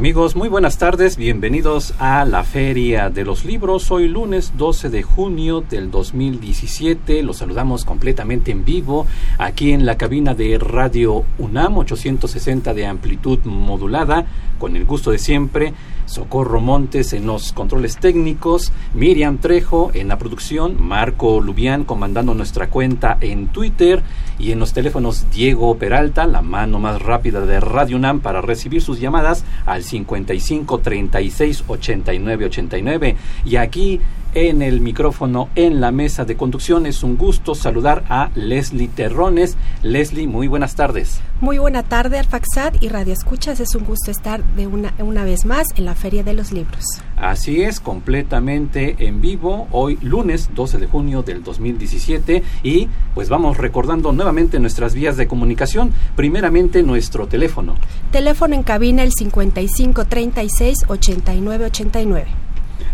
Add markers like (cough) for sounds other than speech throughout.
Amigos, muy buenas tardes, bienvenidos a la Feria de los Libros. Hoy lunes 12 de junio del 2017, los saludamos completamente en vivo aquí en la cabina de Radio UNAM 860 de amplitud modulada, con el gusto de siempre. Socorro Montes en los controles técnicos, Miriam Trejo en la producción, Marco Lubián comandando nuestra cuenta en Twitter y en los teléfonos Diego Peralta, la mano más rápida de Radio UNAM para recibir sus llamadas al 55 36 89 89 y aquí en el micrófono en la mesa de conducción. Es un gusto saludar a Leslie Terrones. Leslie, muy buenas tardes. Muy buena tarde, Alfaxat y Radio Escuchas. Es un gusto estar de una, una vez más en la Feria de los Libros. Así es, completamente en vivo, hoy lunes 12 de junio del 2017 y pues vamos recordando nuevamente nuestras vías de comunicación, primeramente nuestro teléfono. Teléfono en cabina el 55 36 89 89.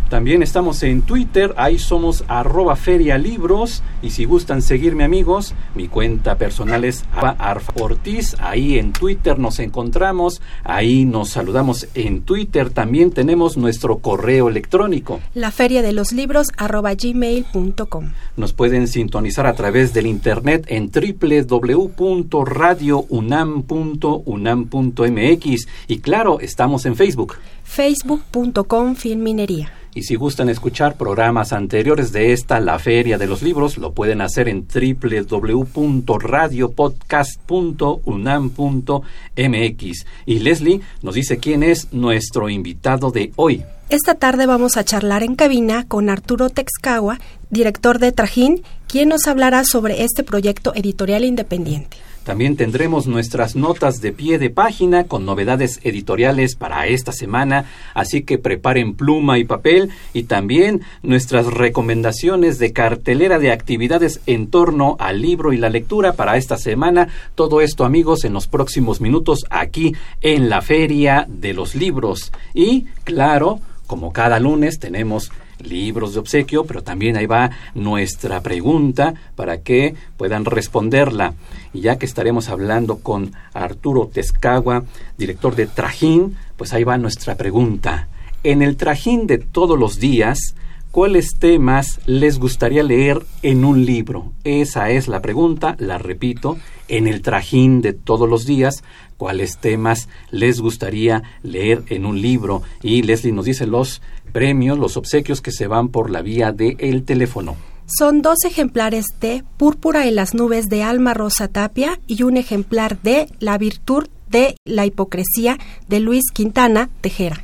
También estamos en Twitter, ahí somos arroba ferialibros y si gustan seguirme amigos, mi cuenta personal es Arfa Ortiz, ahí en Twitter nos encontramos, ahí nos saludamos en Twitter, también tenemos nuestro correo electrónico. La feria de los libros arroba gmail.com. Nos pueden sintonizar a través del internet en www.radiounam.unam.mx y claro, estamos en Facebook. Facebook.com Filminería. Y si gustan escuchar programas anteriores de esta, la Feria de los Libros, lo pueden hacer en www.radiopodcast.unam.mx. Y Leslie nos dice quién es nuestro invitado de hoy. Esta tarde vamos a charlar en cabina con Arturo Texcagua, director de Trajín, quien nos hablará sobre este proyecto editorial independiente. También tendremos nuestras notas de pie de página con novedades editoriales para esta semana, así que preparen pluma y papel y también nuestras recomendaciones de cartelera de actividades en torno al libro y la lectura para esta semana. Todo esto amigos en los próximos minutos aquí en la Feria de los Libros. Y claro, como cada lunes tenemos libros de obsequio, pero también ahí va nuestra pregunta para que puedan responderla. Y ya que estaremos hablando con Arturo Tezcagua, director de Trajín, pues ahí va nuestra pregunta. En el Trajín de todos los días, ¿cuáles temas les gustaría leer en un libro? Esa es la pregunta, la repito, en el Trajín de todos los días, ¿cuáles temas les gustaría leer en un libro? Y Leslie nos dice los premios, los obsequios que se van por la vía del el teléfono. Son dos ejemplares de Púrpura en las nubes de Alma Rosa Tapia y un ejemplar de La virtud de la hipocresía de Luis Quintana Tejera.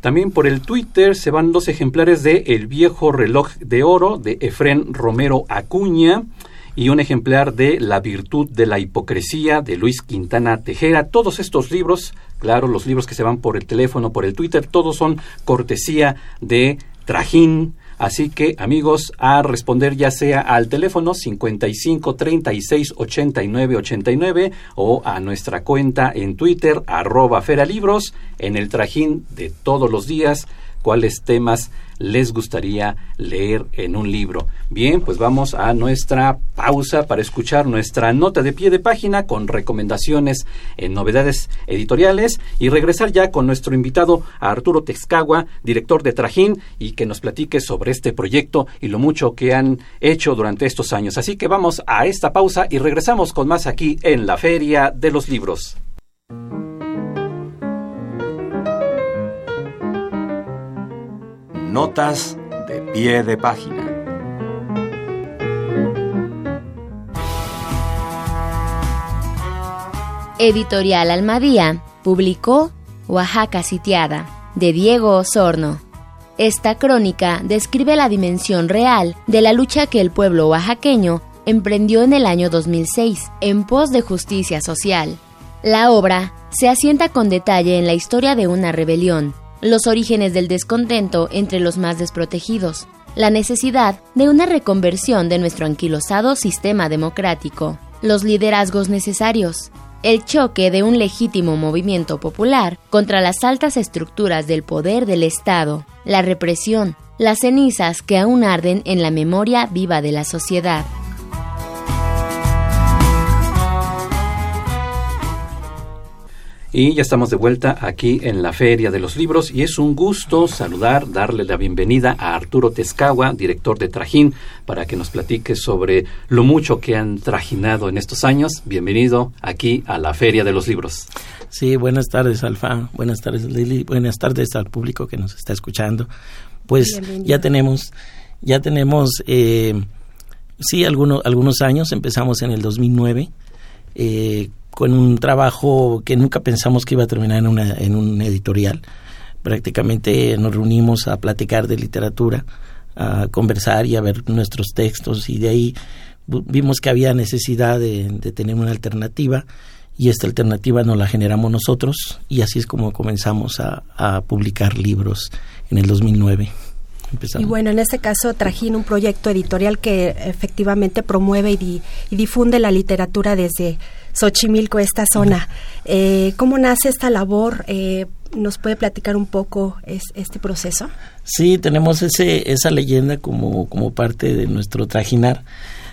También por el Twitter se van dos ejemplares de El viejo reloj de oro de Efrén Romero Acuña y un ejemplar de La virtud de la hipocresía de Luis Quintana Tejera. Todos estos libros, claro, los libros que se van por el teléfono, por el Twitter, todos son cortesía de Trajín. Así que, amigos, a responder ya sea al teléfono 55 36 89 89 o a nuestra cuenta en Twitter, arroba Feralibros, en el trajín de todos los días, cuáles temas les gustaría leer en un libro. Bien, pues vamos a nuestra pausa para escuchar nuestra nota de pie de página con recomendaciones en novedades editoriales y regresar ya con nuestro invitado Arturo Texcagua, director de Trajín, y que nos platique sobre este proyecto y lo mucho que han hecho durante estos años. Así que vamos a esta pausa y regresamos con más aquí en la Feria de los Libros. Notas de pie de página. Editorial Almadía publicó Oaxaca sitiada de Diego Osorno. Esta crónica describe la dimensión real de la lucha que el pueblo oaxaqueño emprendió en el año 2006 en pos de justicia social. La obra se asienta con detalle en la historia de una rebelión los orígenes del descontento entre los más desprotegidos, la necesidad de una reconversión de nuestro anquilosado sistema democrático, los liderazgos necesarios, el choque de un legítimo movimiento popular contra las altas estructuras del poder del Estado, la represión, las cenizas que aún arden en la memoria viva de la sociedad. Y ya estamos de vuelta aquí en la Feria de los Libros y es un gusto saludar, darle la bienvenida a Arturo Tezcagua, director de Trajín, para que nos platique sobre lo mucho que han trajinado en estos años. Bienvenido aquí a la Feria de los Libros. Sí, buenas tardes, Alfa. Buenas tardes, Lili. Buenas tardes al público que nos está escuchando. Pues ya tenemos, ya tenemos, eh, sí, algunos, algunos años. Empezamos en el 2009. Eh, con un trabajo que nunca pensamos que iba a terminar en, una, en un editorial. Prácticamente nos reunimos a platicar de literatura, a conversar y a ver nuestros textos y de ahí vimos que había necesidad de, tener una alternativa y esta alternativa nos la generamos nosotros y así es como comenzamos a, publicar libros en el 2009. Y bueno, en este caso Trajín, un proyecto editorial que efectivamente promueve y, difunde la literatura desde Xochimilco, esta zona. Eh, ¿Cómo nace esta labor? Eh, ¿Nos puede platicar un poco este proceso? Sí, tenemos ese, esa leyenda como, parte de nuestro trajinar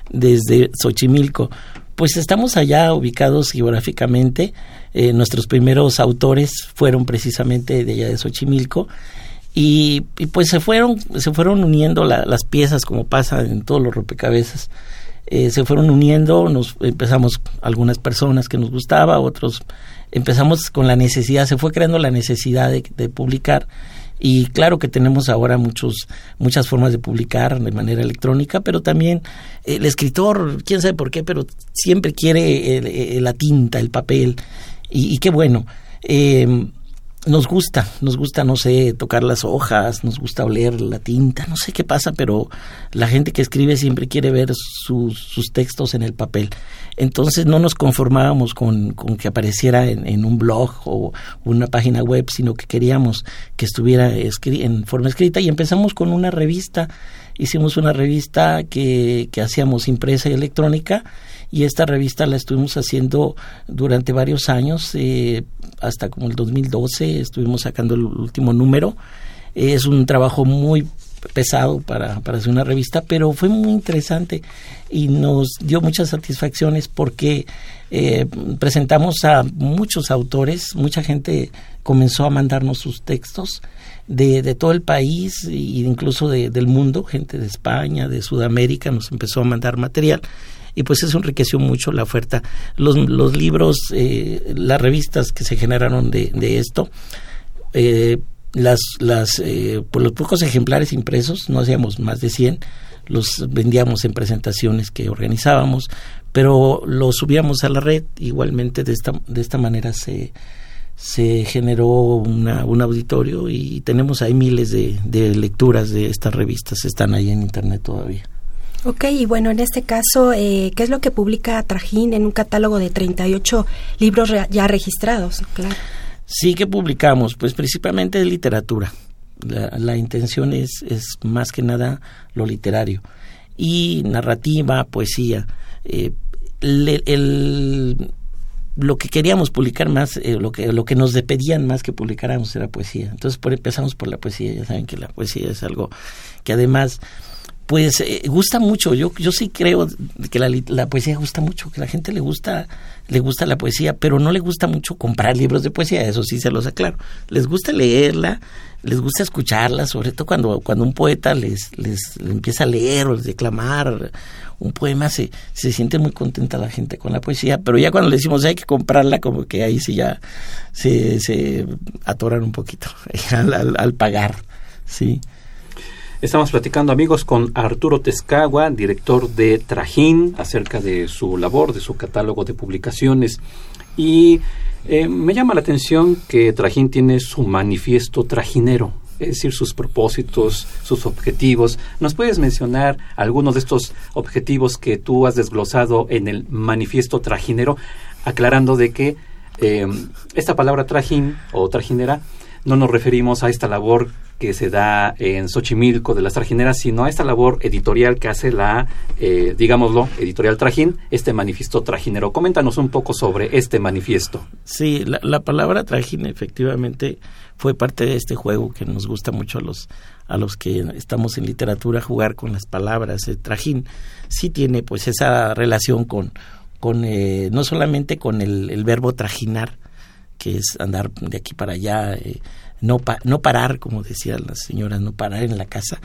desde Xochimilco. Pues estamos allá ubicados geográficamente. Eh, nuestros primeros autores fueron precisamente de allá de Xochimilco y, pues se fueron se fueron uniendo las piezas como pasa en todos los rompecabezas eh, se fueron uniendo nos empezamos algunas personas que nos gustaba otros empezamos con la necesidad se fue creando la necesidad de, publicar y claro que tenemos ahora muchos muchas formas de publicar de manera electrónica pero también el escritor quién sabe por qué pero siempre quiere la tinta el papel y, y qué bueno. Eh, nos gusta, nos gusta, no sé, tocar las hojas, nos gusta oler la tinta, no sé qué pasa, pero la gente que escribe siempre quiere ver sus, sus textos en el papel. Entonces no nos conformábamos con, con que apareciera en, un blog o una página web, sino que queríamos que estuviera en forma escrita y empezamos con una revista, hicimos una revista que, que hacíamos impresa y electrónica y esta revista la estuvimos haciendo durante varios años, eh, hasta como el 2012 estuvimos sacando el último número. Es un trabajo muy pesado para, para hacer una revista, pero fue muy interesante y nos dio muchas satisfacciones porque eh, presentamos a muchos autores, mucha gente comenzó a mandarnos sus textos de, de todo el país e incluso de, del mundo, gente de España, de Sudamérica, nos empezó a mandar material y pues eso enriqueció mucho la oferta. Los, los libros, eh, las revistas que se generaron de, de esto, eh, las, las, eh, por los pocos ejemplares impresos, no hacíamos más de 100, los vendíamos en presentaciones que organizábamos, pero los subíamos a la red, igualmente de esta, de esta manera se, se generó una, un auditorio y tenemos ahí miles de, de lecturas de estas revistas, están ahí en internet todavía. Ok, y bueno, en este caso, eh, ¿qué es lo que publica Trajín en un catálogo de 38 libros ya registrados? Claro. Sí, que publicamos? Pues principalmente de literatura. La, intención es, es más que nada lo literario. Y narrativa, poesía. Eh, el, lo que queríamos publicar más, eh, lo, que, lo que nos pedían más que publicáramos era poesía. Entonces por, empezamos por la poesía. Ya saben que la poesía es algo que además pues eh, gusta mucho. Yo, yo sí creo que la, la, poesía gusta mucho, que la gente le gusta, le gusta la poesía, pero no le gusta mucho comprar libros de poesía, eso sí se los aclaro. Les gusta leerla, les gusta escucharla, sobre todo cuando, cuando un poeta les, les, empieza a leer o les declamar un poema, se, se siente muy contenta la gente con la poesía, pero ya cuando le decimos hay que comprarla, como que ahí sí ya se, se atoran un poquito (laughs) al, al, pagar, sí. Estamos platicando, amigos, con Arturo Tezcagua, director de Trajín, acerca de su labor, de su catálogo de publicaciones. Y eh, me llama la atención que Trajín tiene su manifiesto trajinero, es decir, sus propósitos, sus objetivos. ¿Nos puedes mencionar algunos de estos objetivos que tú has desglosado en el manifiesto trajinero, aclarando de que eh, esta palabra trajín o trajinera no nos referimos a esta labor que se da en Xochimilco de las trajineras, sino a esta labor editorial que hace la, eh, digámoslo, editorial Trajín, este manifiesto trajinero. Coméntanos un poco sobre este manifiesto. Sí, la, palabra trajín efectivamente fue parte de este juego que nos gusta mucho a los a los que estamos en literatura jugar con las palabras. El trajín sí tiene pues esa relación con, con eh, no solamente con el, verbo trajinar, que es andar de aquí para allá, eh, no, no parar, como decían las señoras, no parar en la casa.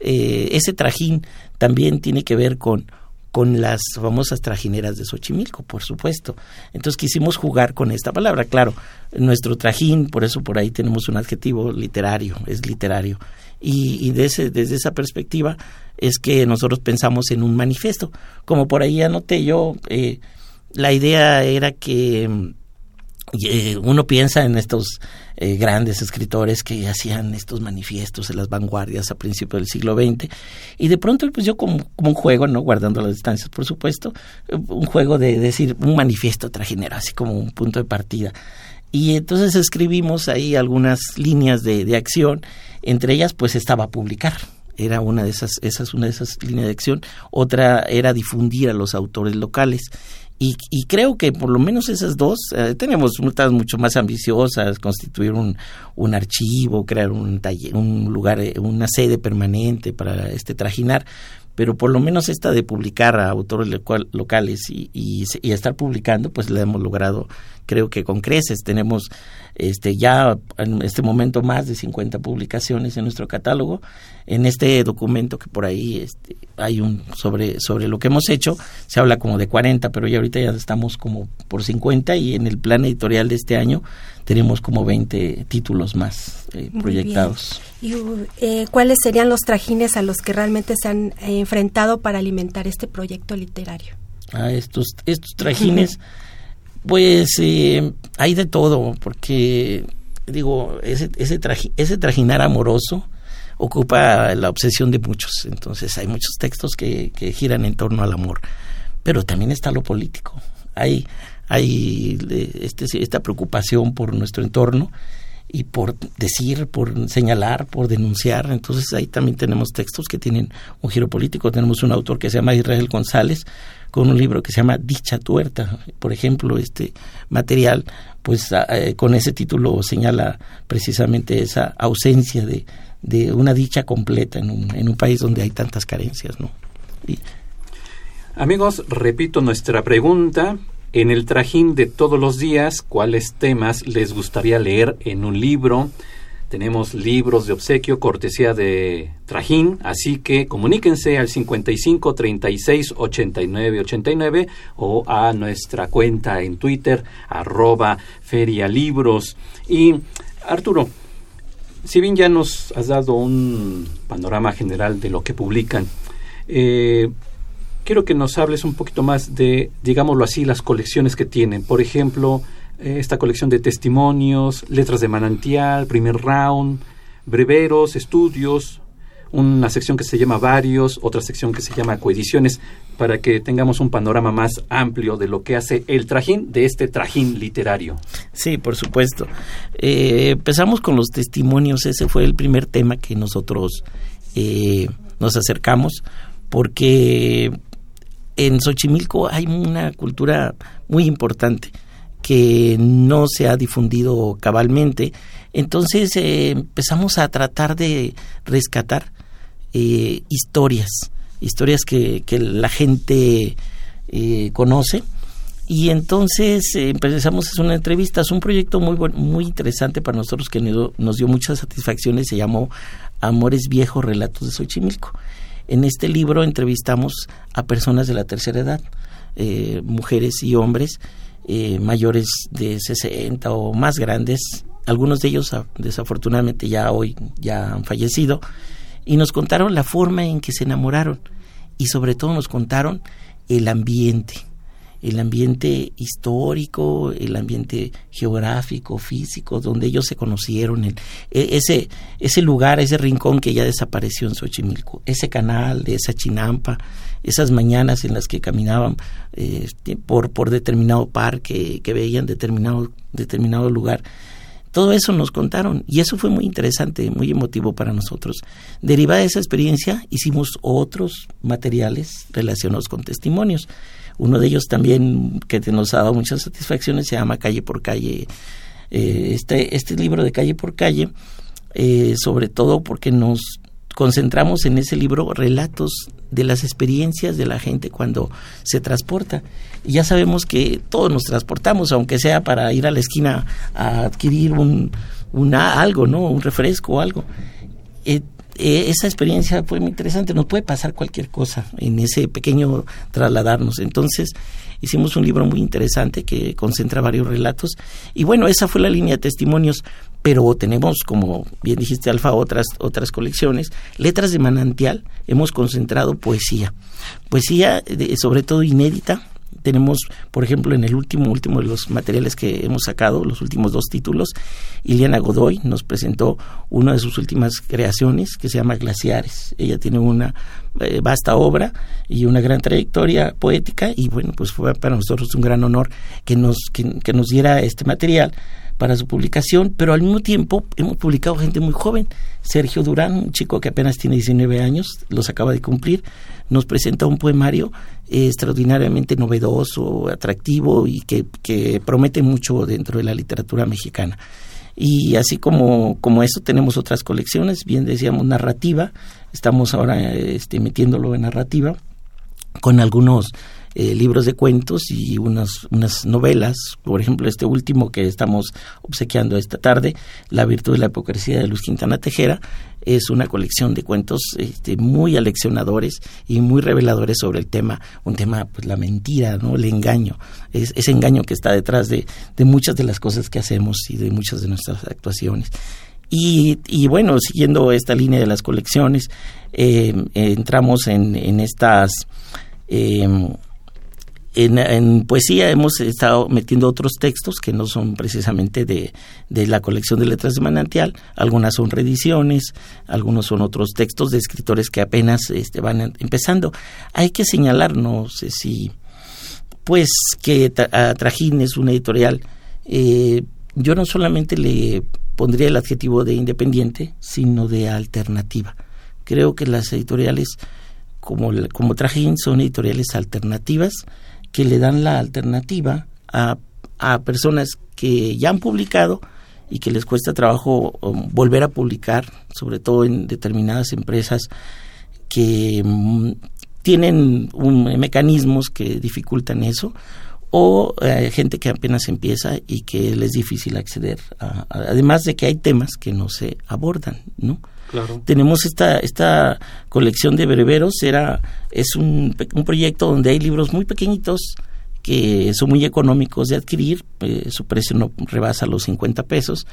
Eh, ese trajín también tiene que ver con, con las famosas trajineras de Xochimilco, por supuesto. Entonces quisimos jugar con esta palabra. Claro, nuestro trajín, por eso por ahí tenemos un adjetivo literario, es literario. Y, y desde, esa perspectiva es que nosotros pensamos en un manifiesto. Como por ahí anoté yo, eh, la idea era que eh, uno piensa en estos eh, grandes escritores que hacían estos manifiestos en las vanguardias a principios del siglo XX y de pronto pues yo como, un juego, no guardando las distancias por supuesto, un juego de decir un manifiesto trajinero, así como un punto de partida. Y entonces escribimos ahí algunas líneas de, de acción, entre ellas pues estaba publicar, era una de esas, esas una de esas líneas de acción, otra era difundir a los autores locales y, y, creo que por lo menos esas dos, eh, tenemos metas mucho más ambiciosas, constituir un, un archivo, crear un, taller, un lugar, eh, una sede permanente para este trajinar, pero por lo menos esta de publicar a autores locales y, y, y, estar publicando, pues la hemos logrado, creo que con creces. Tenemos este, ya en este momento más de 50 publicaciones en nuestro catálogo. En este documento que por ahí este, hay un sobre, sobre lo que hemos hecho, se habla como de 40, pero ya ahorita ya estamos como por 50 y en el plan editorial de este año tenemos como 20 títulos más eh, proyectados. ¿Y eh, cuáles serían los trajines a los que realmente se han eh, enfrentado para alimentar este proyecto literario? Ah, estos, estos trajines, pues hay de todo, porque digo, ese, ese, ese trajinar amoroso ocupa la obsesión de muchos, entonces hay muchos textos que, que giran en torno al amor, pero también está lo político. Hay, hay este, esta preocupación por nuestro entorno y por decir, por señalar, por denunciar. Entonces ahí también tenemos textos que tienen un giro político. Tenemos un autor que se llama Israel González con un libro que se llama Dicha Tuerta. Por ejemplo, este material, pues eh, con ese título señala precisamente esa ausencia de, de una dicha completa en un, en un país donde hay tantas carencias, ¿no? Amigos, repito nuestra pregunta en el trajín de todos los días, ¿cuáles temas les gustaría leer en un libro? Tenemos libros de obsequio, cortesía de Trajín, así que comuníquense al 55 36 89 89 o a nuestra cuenta en Twitter, arroba ferialibros. Y Arturo, si bien ya nos has dado un panorama general de lo que publican, eh, quiero que nos hables un poquito más de, digámoslo así, las colecciones que tienen. Por ejemplo, eh, esta colección de testimonios, letras de manantial, primer round, breveros, estudios, una sección que se llama varios, otra sección que se llama coediciones, para que tengamos un panorama más amplio de lo que hace el trajín de este trajín literario. Sí, por supuesto. Eh, empezamos con los testimonios, ese fue el primer tema que nosotros eh, nos acercamos, porque en Xochimilco hay una cultura muy importante que no se ha difundido cabalmente. Entonces eh, empezamos a tratar de rescatar eh, historias, historias que, la gente eh, conoce. Y entonces empezamos a hacer una entrevista. Es un proyecto muy, muy interesante para nosotros que nos dio muchas satisfacciones. Se llamó Amores Viejos Relatos de Xochimilco. En este libro entrevistamos a personas de la tercera edad, eh, mujeres y hombres eh, mayores de 60 o más grandes. Algunos de ellos ah, desafortunadamente ya hoy ya han fallecido y nos contaron la forma en que se enamoraron. Y sobre todo nos contaron el ambiente. El ambiente histórico, el ambiente geográfico, físico, donde ellos se conocieron, e, ese, ese lugar, ese rincón que ya desapareció en Xochimilco, ese canal de esa chinampa, esas mañanas en las que caminaban eh, por, por determinado parque, que veían determinado, determinado lugar. Todo eso nos contaron y eso fue muy interesante, muy emotivo para nosotros. Derivada de esa experiencia, hicimos otros materiales relacionados con testimonios. Uno de ellos también que nos ha dado muchas satisfacciones se llama Calle por Calle. Eh, este, este libro de Calle por Calle, eh, sobre todo porque nos concentramos en ese libro relatos de las experiencias de la gente cuando se transporta. Y ya sabemos que todos nos transportamos, aunque sea para ir a la esquina a adquirir un, algo, ¿no? Un refresco o algo. Eh, eh, esa experiencia fue muy interesante. Nos puede pasar cualquier cosa en ese pequeño trasladarnos. Entonces, hicimos un libro muy interesante que concentra varios relatos. Y bueno, esa fue la línea de testimonios pero tenemos, como bien dijiste, Alfa, otras, otras colecciones. Letras de manantial, hemos concentrado poesía. Poesía, sobre todo inédita. Tenemos, por ejemplo, en el último, último de los materiales que hemos sacado, los últimos dos títulos, Iliana Godoy nos presentó una de sus últimas creaciones que se llama Glaciares. Ella tiene una eh, vasta obra y una gran trayectoria poética y bueno, pues fue para nosotros un gran honor que nos, que nos diera este material para su publicación, pero al mismo tiempo hemos publicado gente muy joven. Sergio Durán, un chico que apenas tiene 19 años, los acaba de cumplir, nos presenta un poemario extraordinariamente novedoso, atractivo y que, que promete mucho dentro de la literatura mexicana. Y así como, como eso tenemos otras colecciones, bien decíamos narrativa, estamos ahora este, metiéndolo en narrativa, con algunos eh, libros de cuentos y unas, unas novelas. Por ejemplo, este último que estamos obsequiando esta tarde, La virtud de la hipocresía de Luz Quintana Tejera, es una colección de cuentos este, muy aleccionadores y muy reveladores sobre el tema, un tema, pues la mentira, ¿no? el engaño, es, ese engaño que está detrás de, de muchas de las cosas que hacemos y de muchas de nuestras actuaciones. Y, y, bueno, siguiendo esta línea de las colecciones, eh, entramos en, en estas eh, en, poesía hemos estado metiendo otros textos que no son precisamente de, la colección de letras de manantial, algunas son reediciones, algunos son otros textos de escritores que apenas este, van empezando. Hay que señalar, no sé si, pues que Trajín es una editorial, eh, yo no solamente le pondría el adjetivo de independiente, sino de alternativa. Creo que las editoriales como, como Trajín son editoriales alternativas, que le dan la alternativa a, a personas que ya han publicado y que les cuesta trabajo um, volver a publicar, sobre todo en determinadas empresas que mm, tienen un, mecanismos que dificultan eso, o eh, gente que apenas empieza y que les es difícil acceder, además de que hay temas que no se abordan, ¿no? Tenemos esta, esta colección de breveros, era, es un, un proyecto donde hay libros muy pequeñitos que son muy económicos de adquirir, eh, su precio no rebasa los 50 pesos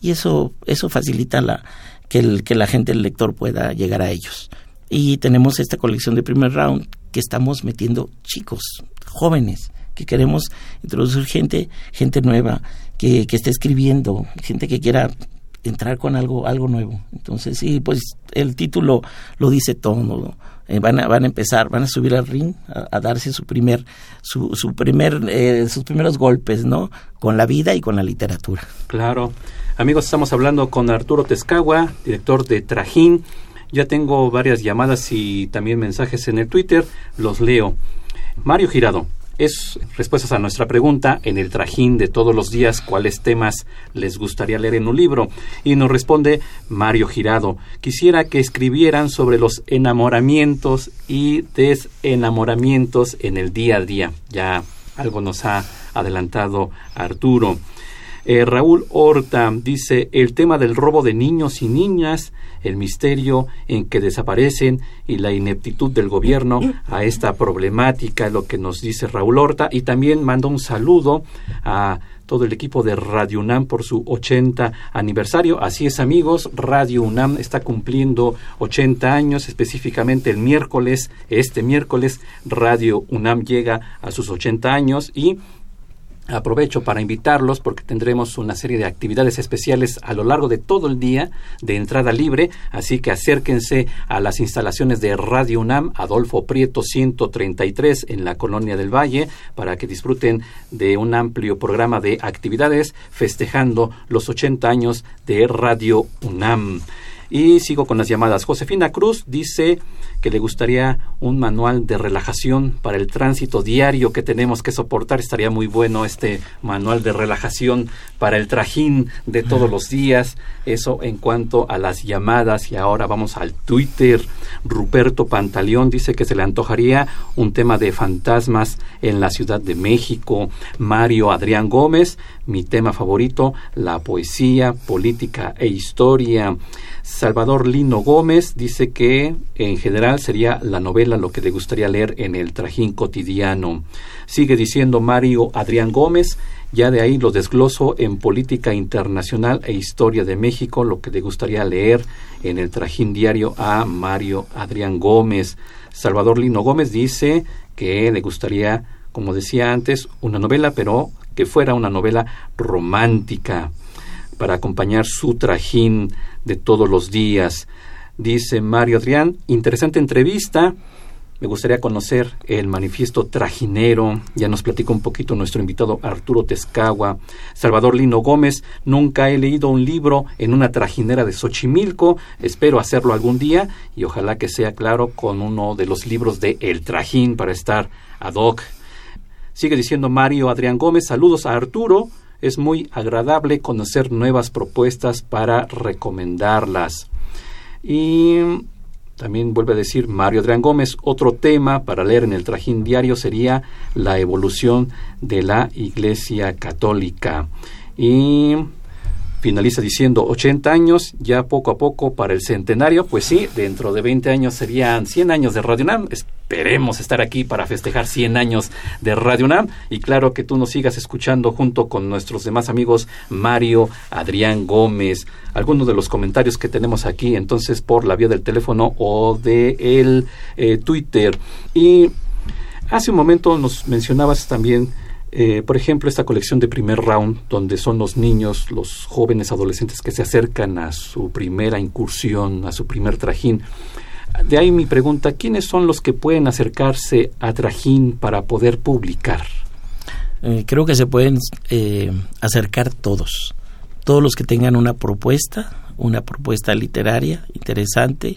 y eso, eso facilita la, que, el, que la gente, el lector pueda llegar a ellos. Y tenemos esta colección de primer round que estamos metiendo chicos, jóvenes, que queremos introducir gente, gente nueva, que, que esté escribiendo, gente que quiera entrar con algo, algo nuevo. Entonces, sí, pues el título lo dice todo. Eh, van, a, van a empezar, van a subir al ring a, darse su primer, su, su primer, eh, sus primeros golpes, ¿no? Con la vida y con la literatura. Claro. Amigos, estamos hablando con Arturo Tezcagua, director de Trajín. Ya tengo varias llamadas y también mensajes en el Twitter, los leo. Mario Girado, es respuestas a nuestra pregunta en el trajín de todos los días cuáles temas les gustaría leer en un libro. Y nos responde Mario Girado. Quisiera que escribieran sobre los enamoramientos y desenamoramientos en el día a día. Ya algo nos ha adelantado Arturo. Eh, Raúl Horta dice el tema del robo de niños y niñas, el misterio en que desaparecen y la ineptitud del gobierno a esta problemática, lo que nos dice Raúl Horta, y también manda un saludo a todo el equipo de Radio UNAM por su 80 aniversario. Así es, amigos, Radio UNAM está cumpliendo 80 años, específicamente el miércoles, este miércoles, Radio UNAM llega a sus 80 años y Aprovecho para invitarlos porque tendremos una serie de actividades especiales a lo largo de todo el día de entrada libre, así que acérquense a las instalaciones de Radio UNAM Adolfo Prieto 133 en la Colonia del Valle para que disfruten de un amplio programa de actividades festejando los 80 años de Radio UNAM. Y sigo con las llamadas. Josefina Cruz dice que le gustaría un manual de relajación para el tránsito diario que tenemos que soportar. Estaría muy bueno este manual de relajación para el trajín de todos los días. Eso en cuanto a las llamadas. Y ahora vamos al Twitter. Ruperto Pantaleón dice que se le antojaría un tema de fantasmas en la Ciudad de México. Mario Adrián Gómez, mi tema favorito, la poesía, política e historia. Salvador Lino Gómez dice que en general sería la novela lo que le gustaría leer en el trajín cotidiano. Sigue diciendo Mario Adrián Gómez, ya de ahí lo desgloso en política internacional e historia de México, lo que le gustaría leer en el trajín diario a Mario Adrián Gómez. Salvador Lino Gómez dice que le gustaría, como decía antes, una novela, pero que fuera una novela romántica para acompañar su trajín de todos los días. Dice Mario Adrián, interesante entrevista. Me gustaría conocer el manifiesto trajinero. Ya nos platicó un poquito nuestro invitado Arturo Tezcagua. Salvador Lino Gómez, nunca he leído un libro en una trajinera de Xochimilco. Espero hacerlo algún día y ojalá que sea claro con uno de los libros de El Trajín para estar ad hoc. Sigue diciendo Mario Adrián Gómez, saludos a Arturo es muy agradable conocer nuevas propuestas para recomendarlas. Y también vuelve a decir Mario Adrián Gómez, otro tema para leer en el trajín diario sería la evolución de la Iglesia Católica. Y finaliza diciendo 80 años, ya poco a poco para el centenario, pues sí, dentro de 20 años serían 100 años de Radio UNAM. Esperemos estar aquí para festejar 100 años de Radio UNAM y claro que tú nos sigas escuchando junto con nuestros demás amigos Mario, Adrián Gómez, algunos de los comentarios que tenemos aquí entonces por la vía del teléfono o de el eh, Twitter. Y hace un momento nos mencionabas también eh, por ejemplo, esta colección de primer round, donde son los niños, los jóvenes adolescentes que se acercan a su primera incursión, a su primer trajín. De ahí mi pregunta, ¿quiénes son los que pueden acercarse a trajín para poder publicar? Eh, creo que se pueden eh, acercar todos, todos los que tengan una propuesta, una propuesta literaria interesante,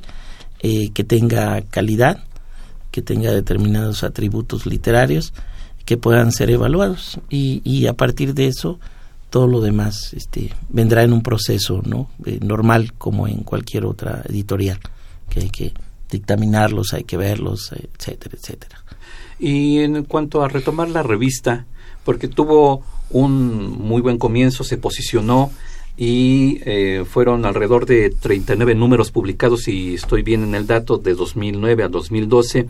que tenga calidad, que tenga determinados atributos literarios, que puedan ser evaluados. Y, y a partir de eso todo lo demás este, vendrá en un proceso no eh, normal como en cualquier otra editorial que hay que dictaminarlos hay que verlos etcétera etcétera. Y en cuanto a retomar la revista porque tuvo un muy buen comienzo se posicionó y eh, fueron alrededor de 39 números publicados y estoy bien en el dato de 2009 a 2012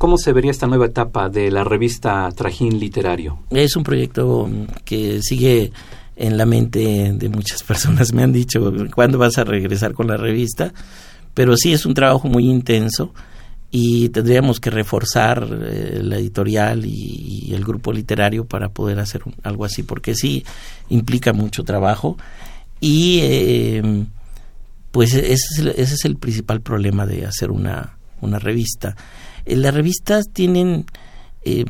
¿Cómo se vería esta nueva etapa de la revista Trajín Literario? Es un proyecto que sigue en la mente de muchas (laughs) personas. Me han dicho, ¿cuándo vas a regresar con la revista? Pero sí es un trabajo muy intenso y tendríamos que reforzar eh, la editorial y, el grupo literario para poder hacer algo así, porque sí implica mucho trabajo y eh, pues ese es, el, ese es el principal problema de hacer una revista eh, las revistas tienen eh,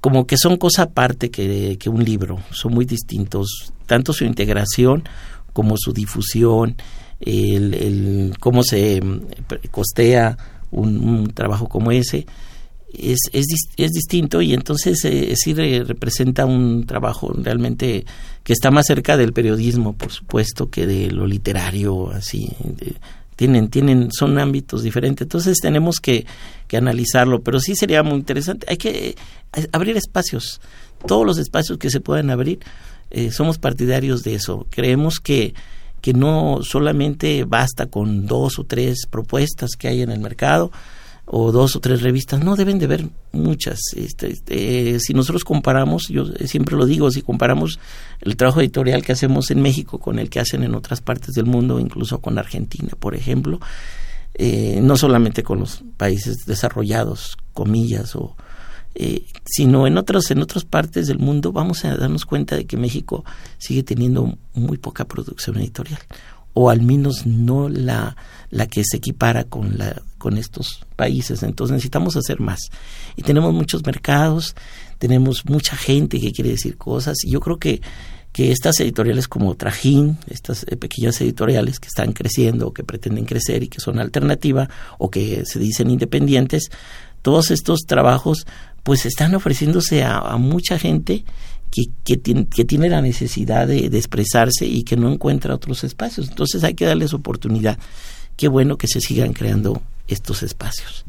como que son cosa aparte que, un libro, son muy distintos, tanto su integración como su difusión, el, cómo se mm, costea un, trabajo como ese. Es, es, es, distinto y entonces eh, sí representa un trabajo realmente que está más cerca del periodismo, por supuesto, que de lo literario, así, tienen, tienen, son ámbitos diferentes. Entonces tenemos que, que analizarlo, pero sí sería muy interesante. Hay que eh, abrir espacios, todos los espacios que se puedan abrir. Eh, somos partidarios de eso. Creemos que, que no solamente basta con dos o tres propuestas que hay en el mercado, o dos o tres revistas, no deben de haber muchas. Este, este, si nosotros comparamos, yo siempre lo digo, si comparamos el trabajo editorial que hacemos en México con el que hacen en otras partes del mundo, incluso con Argentina, por ejemplo, eh, no solamente con los países desarrollados, comillas, o eh, sino en otros en otras partes del mundo vamos a darnos cuenta de que México sigue teniendo muy poca producción editorial o al menos no la, la que se equipara con la con estos países entonces necesitamos hacer más y tenemos muchos mercados tenemos mucha gente que quiere decir cosas y yo creo que que estas editoriales como Trajín, estas eh, pequeñas editoriales que están creciendo o que pretenden crecer y que son alternativa o que se dicen independientes, todos estos trabajos pues están ofreciéndose a, mucha gente que, que, tiene, que, tiene, la necesidad de, de, expresarse y que no encuentra otros espacios. Entonces hay que darles oportunidad. Qué bueno que se sigan creando estos espacios.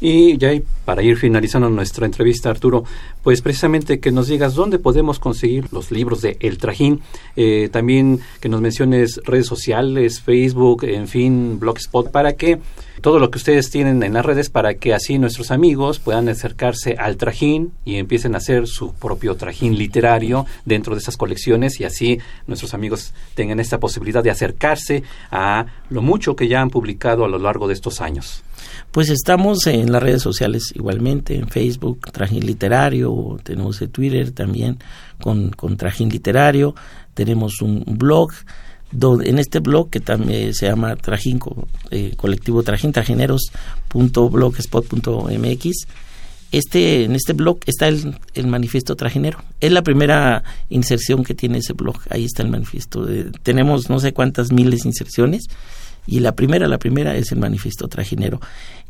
Y ya para ir finalizando nuestra entrevista, Arturo, pues precisamente que nos digas dónde podemos conseguir los libros de El Trajín, eh, también que nos menciones redes sociales, Facebook, en fin, Blogspot, para que todo lo que ustedes tienen en las redes para que así nuestros amigos puedan acercarse al trajín y empiecen a hacer su propio trajín literario dentro de esas colecciones y así nuestros amigos tengan esta posibilidad de acercarse a lo mucho que ya han publicado a lo largo de estos años. Pues estamos en las redes sociales igualmente, en Facebook, Trajín Literario, tenemos el Twitter también con, con Trajín Literario, tenemos un blog, en este blog que también se llama Trajín, eh, colectivo Trajín, trajineros.blogspot.mx, este, en este blog está el, el, manifiesto trajinero. Es la primera inserción que tiene ese blog. Ahí está el manifiesto. tenemos no sé cuántas miles de inserciones y la primera, la primera es el manifiesto trajinero.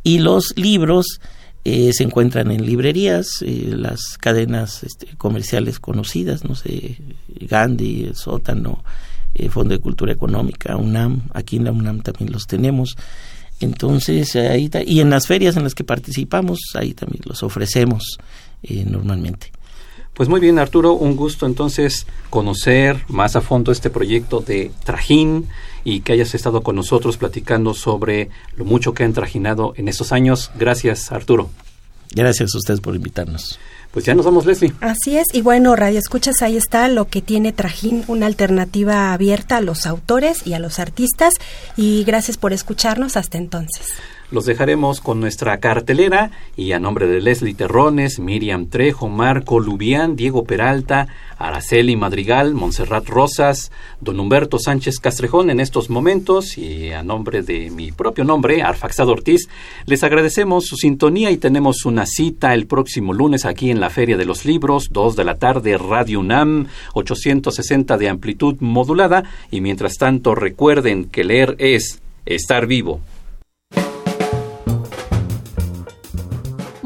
Y los libros eh, se encuentran en librerías, eh, las cadenas este, comerciales conocidas, no sé, Gandhi, el Sótano, eh, Fondo de Cultura Económica, UNAM, aquí en la UNAM también los tenemos. Entonces, ahí y en las ferias en las que participamos, ahí también los ofrecemos normalmente. Pues muy bien, Arturo, un gusto entonces conocer más a fondo este proyecto de Trajín y que hayas estado con nosotros platicando sobre lo mucho que han trajinado en estos años. Gracias, Arturo. Gracias a ustedes por invitarnos. Pues ya nos vamos, Leslie. Así es, y bueno, Radio Escuchas, ahí está lo que tiene Trajín, una alternativa abierta a los autores y a los artistas. Y gracias por escucharnos hasta entonces. Los dejaremos con nuestra cartelera y a nombre de Leslie Terrones, Miriam Trejo, Marco Lubián, Diego Peralta, Araceli Madrigal, Montserrat Rosas, don Humberto Sánchez Castrejón en estos momentos y a nombre de mi propio nombre, Arfaxado Ortiz, les agradecemos su sintonía y tenemos una cita el próximo lunes aquí en la Feria de los Libros, 2 de la tarde, Radio UNAM, 860 de amplitud modulada y mientras tanto recuerden que leer es estar vivo.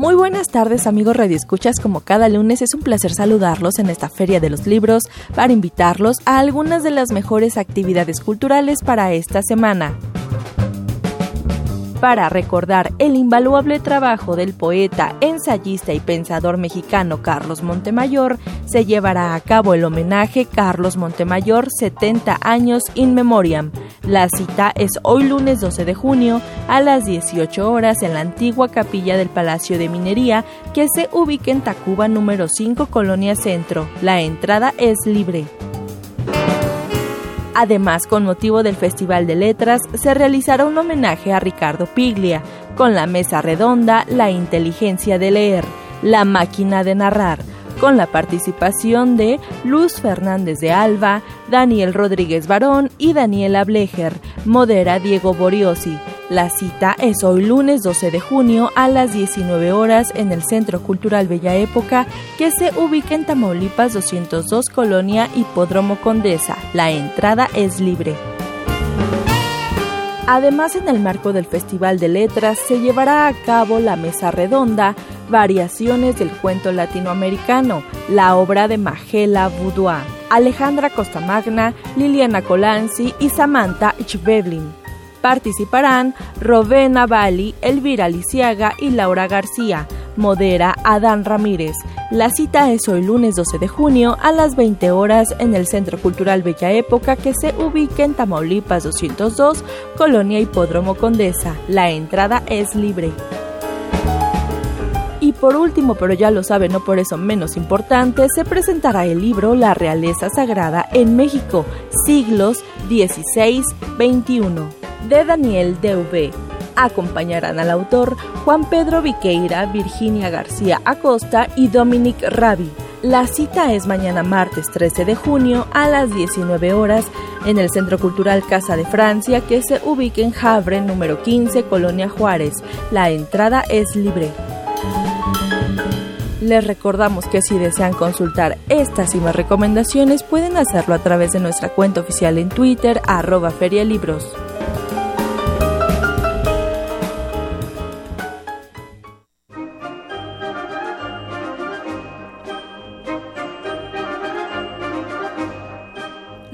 Muy buenas tardes amigos radioescuchas, como cada lunes es un placer saludarlos en esta Feria de los Libros para invitarlos a algunas de las mejores actividades culturales para esta semana para recordar el invaluable trabajo del poeta, ensayista y pensador mexicano Carlos Montemayor, se llevará a cabo el homenaje Carlos Montemayor 70 años in memoriam. La cita es hoy lunes 12 de junio a las 18 horas en la antigua capilla del Palacio de Minería que se ubica en Tacuba número 5 Colonia Centro. La entrada es libre. Además, con motivo del Festival de Letras, se realizará un homenaje a Ricardo Piglia, con la mesa redonda La inteligencia de leer, la máquina de narrar, con la participación de Luz Fernández de Alba, Daniel Rodríguez Barón y Daniela Blecher, modera Diego Boriosi. La cita es hoy lunes 12 de junio a las 19 horas en el Centro Cultural Bella Época que se ubica en Tamaulipas 202 Colonia Hipódromo Condesa. La entrada es libre. Además, en el marco del Festival de Letras se llevará a cabo la mesa redonda Variaciones del cuento latinoamericano, la obra de Magela Boudoir, Alejandra Costamagna, Liliana Colanzi y Samantha Chveblin. Participarán Rovena Bali, Elvira Lisiaga y Laura García. Modera Adán Ramírez. La cita es hoy lunes 12 de junio a las 20 horas en el Centro Cultural Bella Época que se ubica en Tamaulipas 202, Colonia Hipódromo Condesa. La entrada es libre. Y por último, pero ya lo sabe, no por eso menos importante, se presentará el libro La Realeza Sagrada en México, siglos XVI-XXI de Daniel D.V. Acompañarán al autor Juan Pedro Viqueira, Virginia García Acosta y Dominic Rabi. La cita es mañana martes 13 de junio a las 19 horas en el Centro Cultural Casa de Francia que se ubica en Havre, número 15, Colonia Juárez. La entrada es libre. Les recordamos que si desean consultar estas y más recomendaciones pueden hacerlo a través de nuestra cuenta oficial en Twitter arroba ferialibros.